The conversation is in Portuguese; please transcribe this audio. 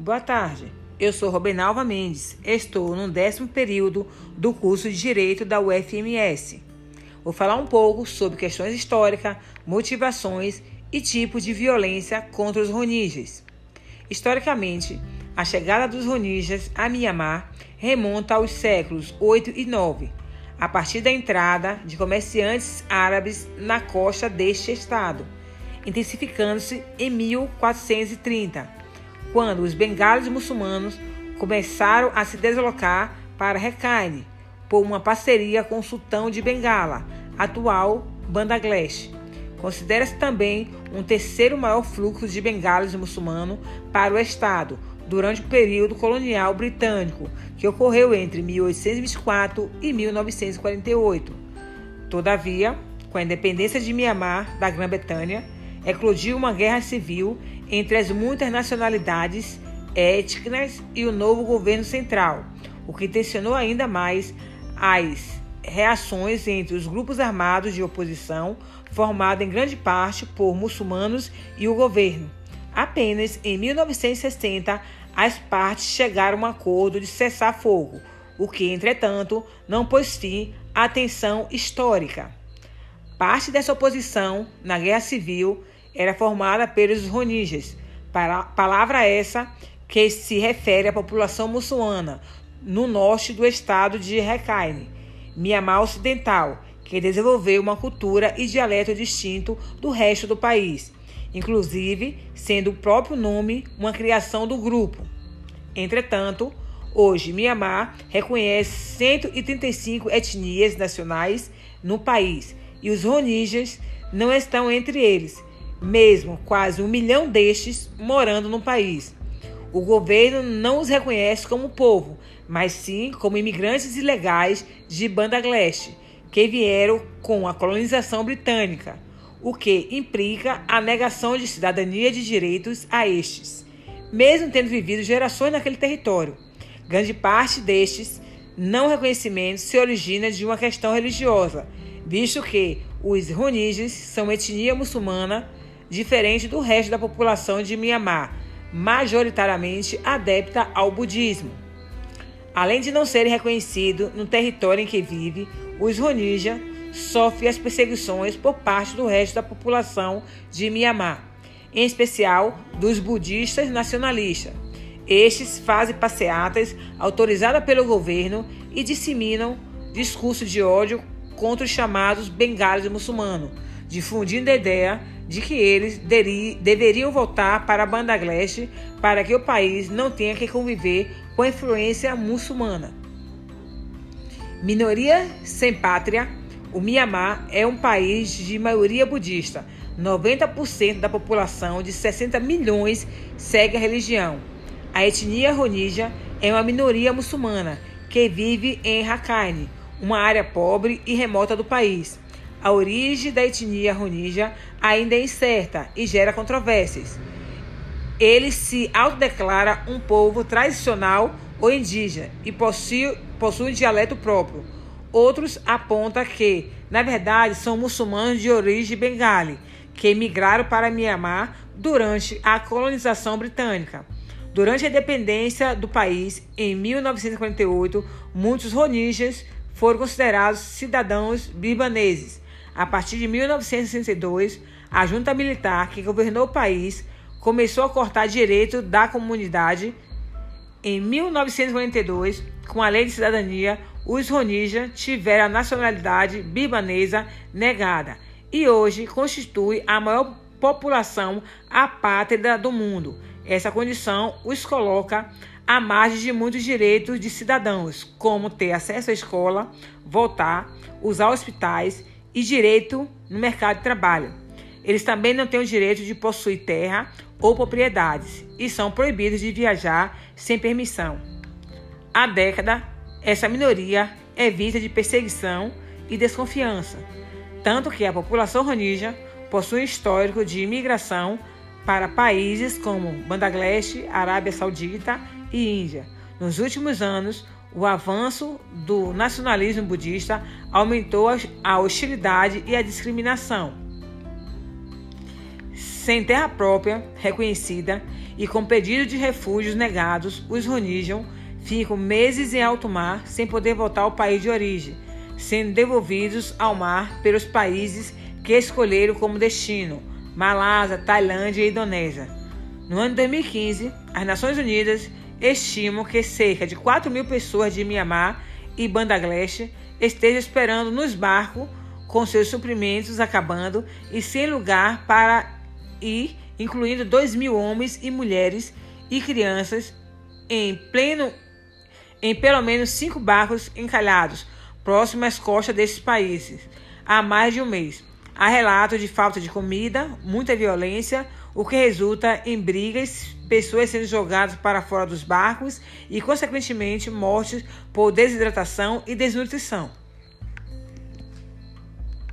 Boa tarde. Eu sou Robenalva Mendes. Estou no décimo período do curso de Direito da UFMS. Vou falar um pouco sobre questões históricas, motivações e tipos de violência contra os roninjas. Historicamente, a chegada dos roninjas a Mianmar remonta aos séculos 8 e 9, a partir da entrada de comerciantes árabes na costa deste estado, intensificando-se em 1430, quando os bengalos muçulmanos começaram a se deslocar para Rakhine por uma parceria com o sultão de Bengala, atual Bangladesh. Considera-se também um terceiro maior fluxo de bengalos muçulmanos para o estado, durante o período colonial britânico, que ocorreu entre 1824 e 1948. Todavia, com a independência de Mianmar da Grã-Bretanha, eclodiu uma guerra civil entre as muitas nacionalidades étnicas e o novo governo central, o que tensionou ainda mais as reações entre os grupos armados de oposição, formados em grande parte por muçulmanos, e o governo. Apenas em 1960 as partes chegaram a um acordo de cessar fogo, o que, entretanto, não pôs fim à tensão histórica. Parte dessa oposição na Guerra Civil era formada pelos Roninjas, palavra essa que se refere à população muçulmana no norte do estado de Rakhine, Mianmar Ocidental, que desenvolveu uma cultura e dialeto distinto do resto do país inclusive sendo o próprio nome uma criação do grupo. Entretanto, hoje Mianmar reconhece 135 etnias nacionais no país e os roninjas não estão entre eles, mesmo quase um milhão destes morando no país. O governo não os reconhece como povo, mas sim como imigrantes ilegais de Bangladesh, que vieram com a colonização britânica o que implica a negação de cidadania de direitos a estes, mesmo tendo vivido gerações naquele território. Grande parte destes não reconhecimentos se origina de uma questão religiosa, visto que os Roningyas são etnia muçulmana diferente do resto da população de Myanmar, majoritariamente adepta ao budismo. Além de não serem reconhecidos no território em que vive, os Roningyas sofre as perseguições por parte do resto da população de Mianmar, em especial dos budistas nacionalistas. Estes fazem passeatas autorizadas pelo governo e disseminam discursos de ódio contra os chamados bengalos muçulmanos, difundindo a ideia de que eles deveriam voltar para Bangladesh para que o país não tenha que conviver com a influência muçulmana. Minoria sem pátria o Mianmar é um país de maioria budista. 90% da população, de 60 milhões, segue a religião. A etnia Rohingya é uma minoria muçulmana que vive em Rakhine, uma área pobre e remota do país. A origem da etnia Rohingya ainda é incerta e gera controvérsias. Ele se autodeclara um povo tradicional ou indígena e possui, possui um dialeto próprio. Outros apontam que, na verdade, são muçulmanos de origem bengali, que emigraram para Mianmar durante a colonização britânica. Durante a independência do país, em 1948, muitos roninjas foram considerados cidadãos libaneses. A partir de 1962, a junta militar que governou o país começou a cortar direito da comunidade. Em 1942, com a Lei de Cidadania, os Ronija tiveram a nacionalidade bibanesa negada e hoje constitui a maior população apátrida do mundo. Essa condição os coloca à margem de muitos direitos de cidadãos, como ter acesso à escola, votar, usar hospitais e direito no mercado de trabalho. Eles também não têm o direito de possuir terra ou propriedades e são proibidos de viajar sem permissão. Há década essa minoria é vista de perseguição e desconfiança, tanto que a população roninja possui um histórico de imigração para países como Bangladesh, Arábia Saudita e Índia. Nos últimos anos, o avanço do nacionalismo budista aumentou a hostilidade e a discriminação. Sem terra própria reconhecida e com pedido de refúgios negados, os Ronijam ficam meses em alto mar sem poder voltar ao país de origem, sendo devolvidos ao mar pelos países que escolheram como destino, Malásia, Tailândia e Indonésia. No ano de 2015, as Nações Unidas estimam que cerca de 4 mil pessoas de Mianmar e Bangladesh estejam esperando nos barcos com seus suprimentos acabando e sem lugar para ir, incluindo 2 mil homens e mulheres e crianças em pleno em pelo menos cinco barcos encalhados próximos às costas desses países há mais de um mês. Há relatos de falta de comida, muita violência, o que resulta em brigas, pessoas sendo jogadas para fora dos barcos e, consequentemente, mortes por desidratação e desnutrição.